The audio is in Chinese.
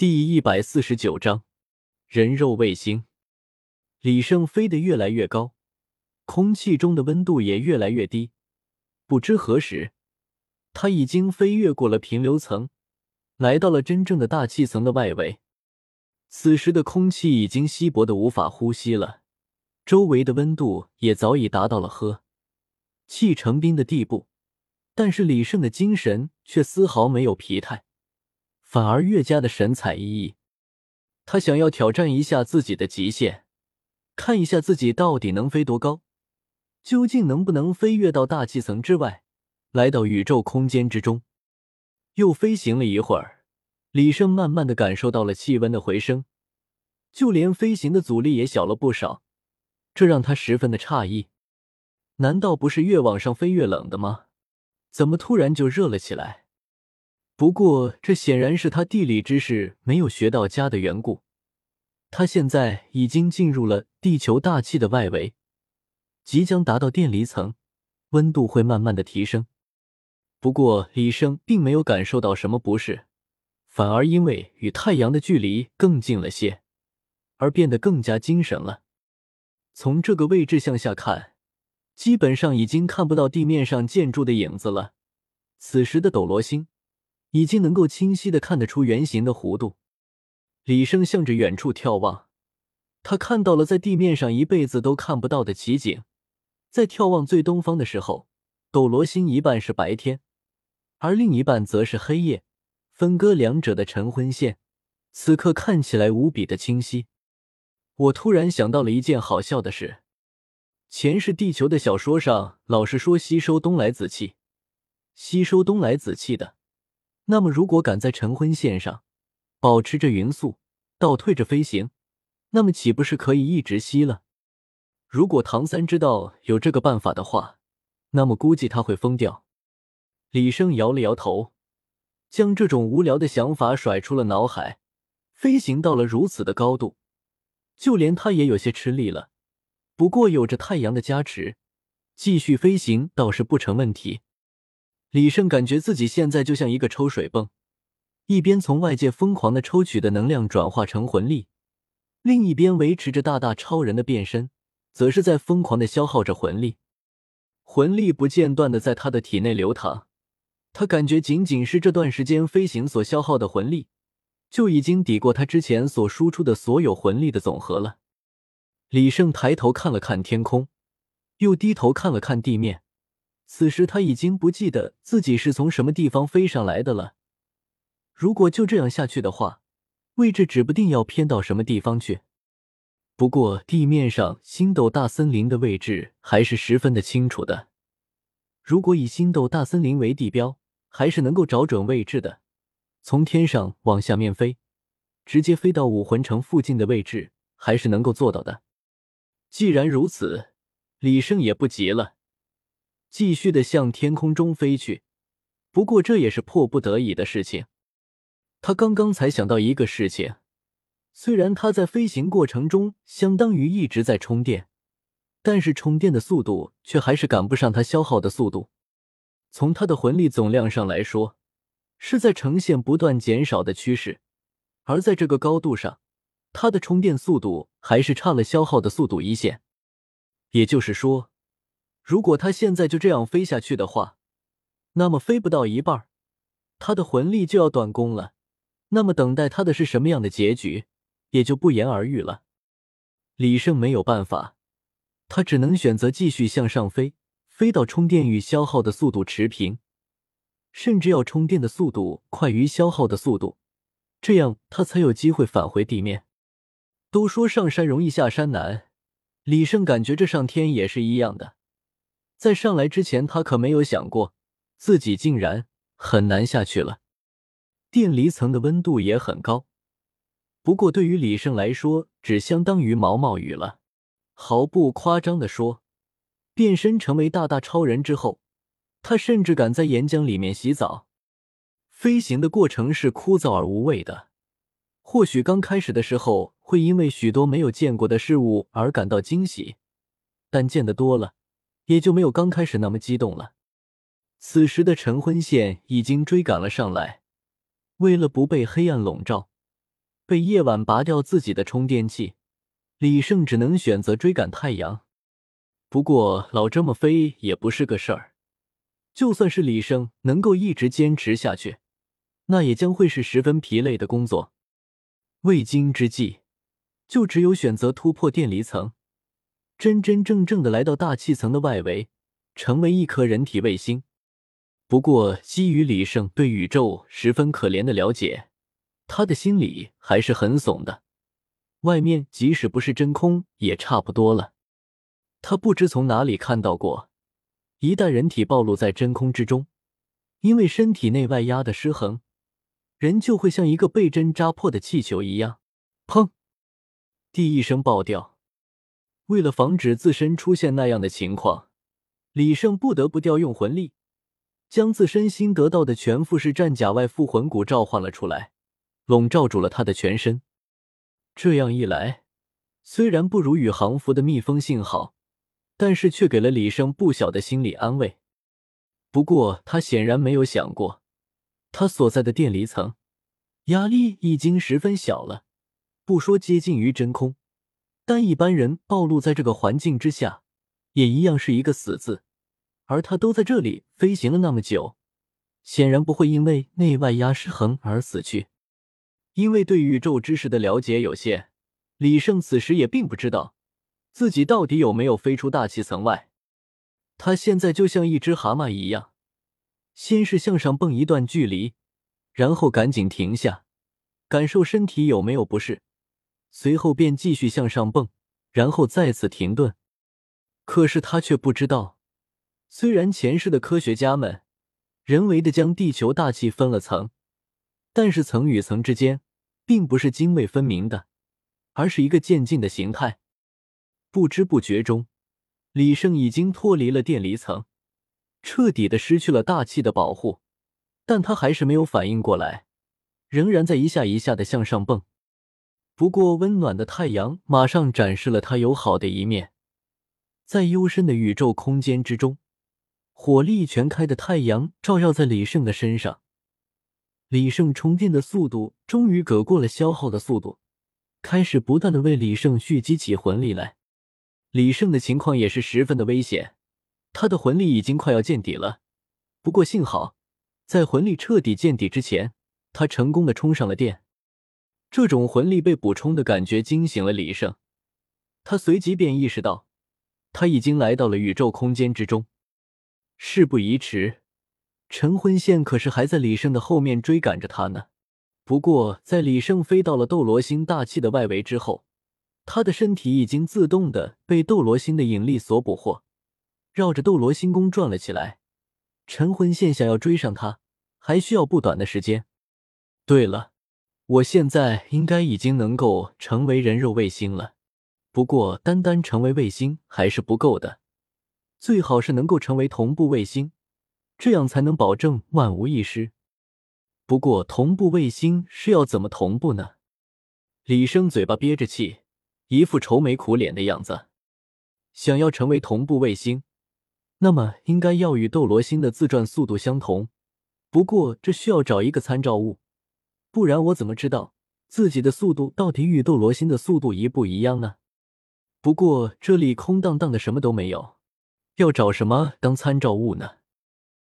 第一百四十九章人肉卫星。李胜飞得越来越高，空气中的温度也越来越低。不知何时，他已经飞越过了平流层，来到了真正的大气层的外围。此时的空气已经稀薄的无法呼吸了，周围的温度也早已达到了喝气成冰的地步。但是李胜的精神却丝毫没有疲态。反而越加的神采奕奕。他想要挑战一下自己的极限，看一下自己到底能飞多高，究竟能不能飞跃到大气层之外，来到宇宙空间之中。又飞行了一会儿，李胜慢慢的感受到了气温的回升，就连飞行的阻力也小了不少，这让他十分的诧异。难道不是越往上飞越冷的吗？怎么突然就热了起来？不过，这显然是他地理知识没有学到家的缘故。他现在已经进入了地球大气的外围，即将达到电离层，温度会慢慢的提升。不过，李生并没有感受到什么不适，反而因为与太阳的距离更近了些，而变得更加精神了。从这个位置向下看，基本上已经看不到地面上建筑的影子了。此时的斗罗星。已经能够清晰的看得出圆形的弧度。李胜向着远处眺望，他看到了在地面上一辈子都看不到的奇景。在眺望最东方的时候，斗罗星一半是白天，而另一半则是黑夜，分割两者的晨昏线，此刻看起来无比的清晰。我突然想到了一件好笑的事：前世地球的小说上老是说吸收东来子气，吸收东来子气的。那么，如果赶在晨昏线上，保持着匀速，倒退着飞行，那么岂不是可以一直吸了？如果唐三知道有这个办法的话，那么估计他会疯掉。李生摇了摇头，将这种无聊的想法甩出了脑海。飞行到了如此的高度，就连他也有些吃力了。不过有着太阳的加持，继续飞行倒是不成问题。李胜感觉自己现在就像一个抽水泵，一边从外界疯狂的抽取的能量转化成魂力，另一边维持着大大超人的变身，则是在疯狂的消耗着魂力。魂力不间断的在他的体内流淌，他感觉仅仅是这段时间飞行所消耗的魂力，就已经抵过他之前所输出的所有魂力的总和了。李胜抬头看了看天空，又低头看了看地面。此时他已经不记得自己是从什么地方飞上来的了。如果就这样下去的话，位置指不定要偏到什么地方去。不过地面上星斗大森林的位置还是十分的清楚的。如果以星斗大森林为地标，还是能够找准位置的。从天上往下面飞，直接飞到武魂城附近的位置，还是能够做到的。既然如此，李胜也不急了。继续的向天空中飞去，不过这也是迫不得已的事情。他刚刚才想到一个事情，虽然他在飞行过程中相当于一直在充电，但是充电的速度却还是赶不上他消耗的速度。从他的魂力总量上来说，是在呈现不断减少的趋势，而在这个高度上，他的充电速度还是差了消耗的速度一线。也就是说。如果他现在就这样飞下去的话，那么飞不到一半，他的魂力就要断供了。那么等待他的是什么样的结局，也就不言而喻了。李胜没有办法，他只能选择继续向上飞，飞到充电与消耗的速度持平，甚至要充电的速度快于消耗的速度，这样他才有机会返回地面。都说上山容易下山难，李胜感觉这上天也是一样的。在上来之前，他可没有想过自己竟然很难下去了。电离层的温度也很高，不过对于李胜来说，只相当于毛毛雨了。毫不夸张的说，变身成为大大超人之后，他甚至敢在岩浆里面洗澡。飞行的过程是枯燥而无味的，或许刚开始的时候会因为许多没有见过的事物而感到惊喜，但见得多了。也就没有刚开始那么激动了。此时的晨昏线已经追赶了上来，为了不被黑暗笼罩，被夜晚拔掉自己的充电器，李胜只能选择追赶太阳。不过老这么飞也不是个事儿，就算是李胜能够一直坚持下去，那也将会是十分疲累的工作。未经之计，就只有选择突破电离层，真真正正的来到大气层的外围，成为一颗人体卫星。不过，基于李胜对宇宙十分可怜的了解，他的心里还是很怂的。外面即使不是真空，也差不多了。他不知从哪里看到过，一旦人体暴露在真空之中，因为身体内外压的失衡，人就会像一个被针扎破的气球一样，砰！第一声爆掉。为了防止自身出现那样的情况，李胜不得不调用魂力，将自身新得到的全副式战甲外附魂骨召唤了出来，笼罩住了他的全身。这样一来，虽然不如宇航服的密封性好。但是却给了李胜不小的心理安慰。不过他显然没有想过，他所在的电离层压力已经十分小了，不说接近于真空，但一般人暴露在这个环境之下，也一样是一个死字。而他都在这里飞行了那么久，显然不会因为内外压失衡而死去。因为对宇宙知识的了解有限，李胜此时也并不知道。自己到底有没有飞出大气层外？他现在就像一只蛤蟆一样，先是向上蹦一段距离，然后赶紧停下，感受身体有没有不适，随后便继续向上蹦，然后再次停顿。可是他却不知道，虽然前世的科学家们人为的将地球大气分了层，但是层与层之间并不是泾渭分明的，而是一个渐进的形态。不知不觉中，李胜已经脱离了电离层，彻底的失去了大气的保护。但他还是没有反应过来，仍然在一下一下的向上蹦。不过，温暖的太阳马上展示了他友好的一面，在幽深的宇宙空间之中，火力全开的太阳照耀在李胜的身上。李胜充电的速度终于隔过了消耗的速度，开始不断的为李胜蓄积起魂力来。李胜的情况也是十分的危险，他的魂力已经快要见底了。不过幸好，在魂力彻底见底之前，他成功的充上了电。这种魂力被补充的感觉惊醒了李胜，他随即便意识到，他已经来到了宇宙空间之中。事不宜迟，陈昏线可是还在李胜的后面追赶着他呢。不过，在李胜飞到了斗罗星大气的外围之后。他的身体已经自动的被斗罗星的引力所捕获，绕着斗罗星宫转了起来。陈昏线想要追上他，还需要不短的时间。对了，我现在应该已经能够成为人肉卫星了。不过，单单成为卫星还是不够的，最好是能够成为同步卫星，这样才能保证万无一失。不过，同步卫星是要怎么同步呢？李生嘴巴憋着气。一副愁眉苦脸的样子，想要成为同步卫星，那么应该要与斗罗星的自转速度相同。不过这需要找一个参照物，不然我怎么知道自己的速度到底与斗罗星的速度一不一样呢？不过这里空荡荡的，什么都没有，要找什么当参照物呢？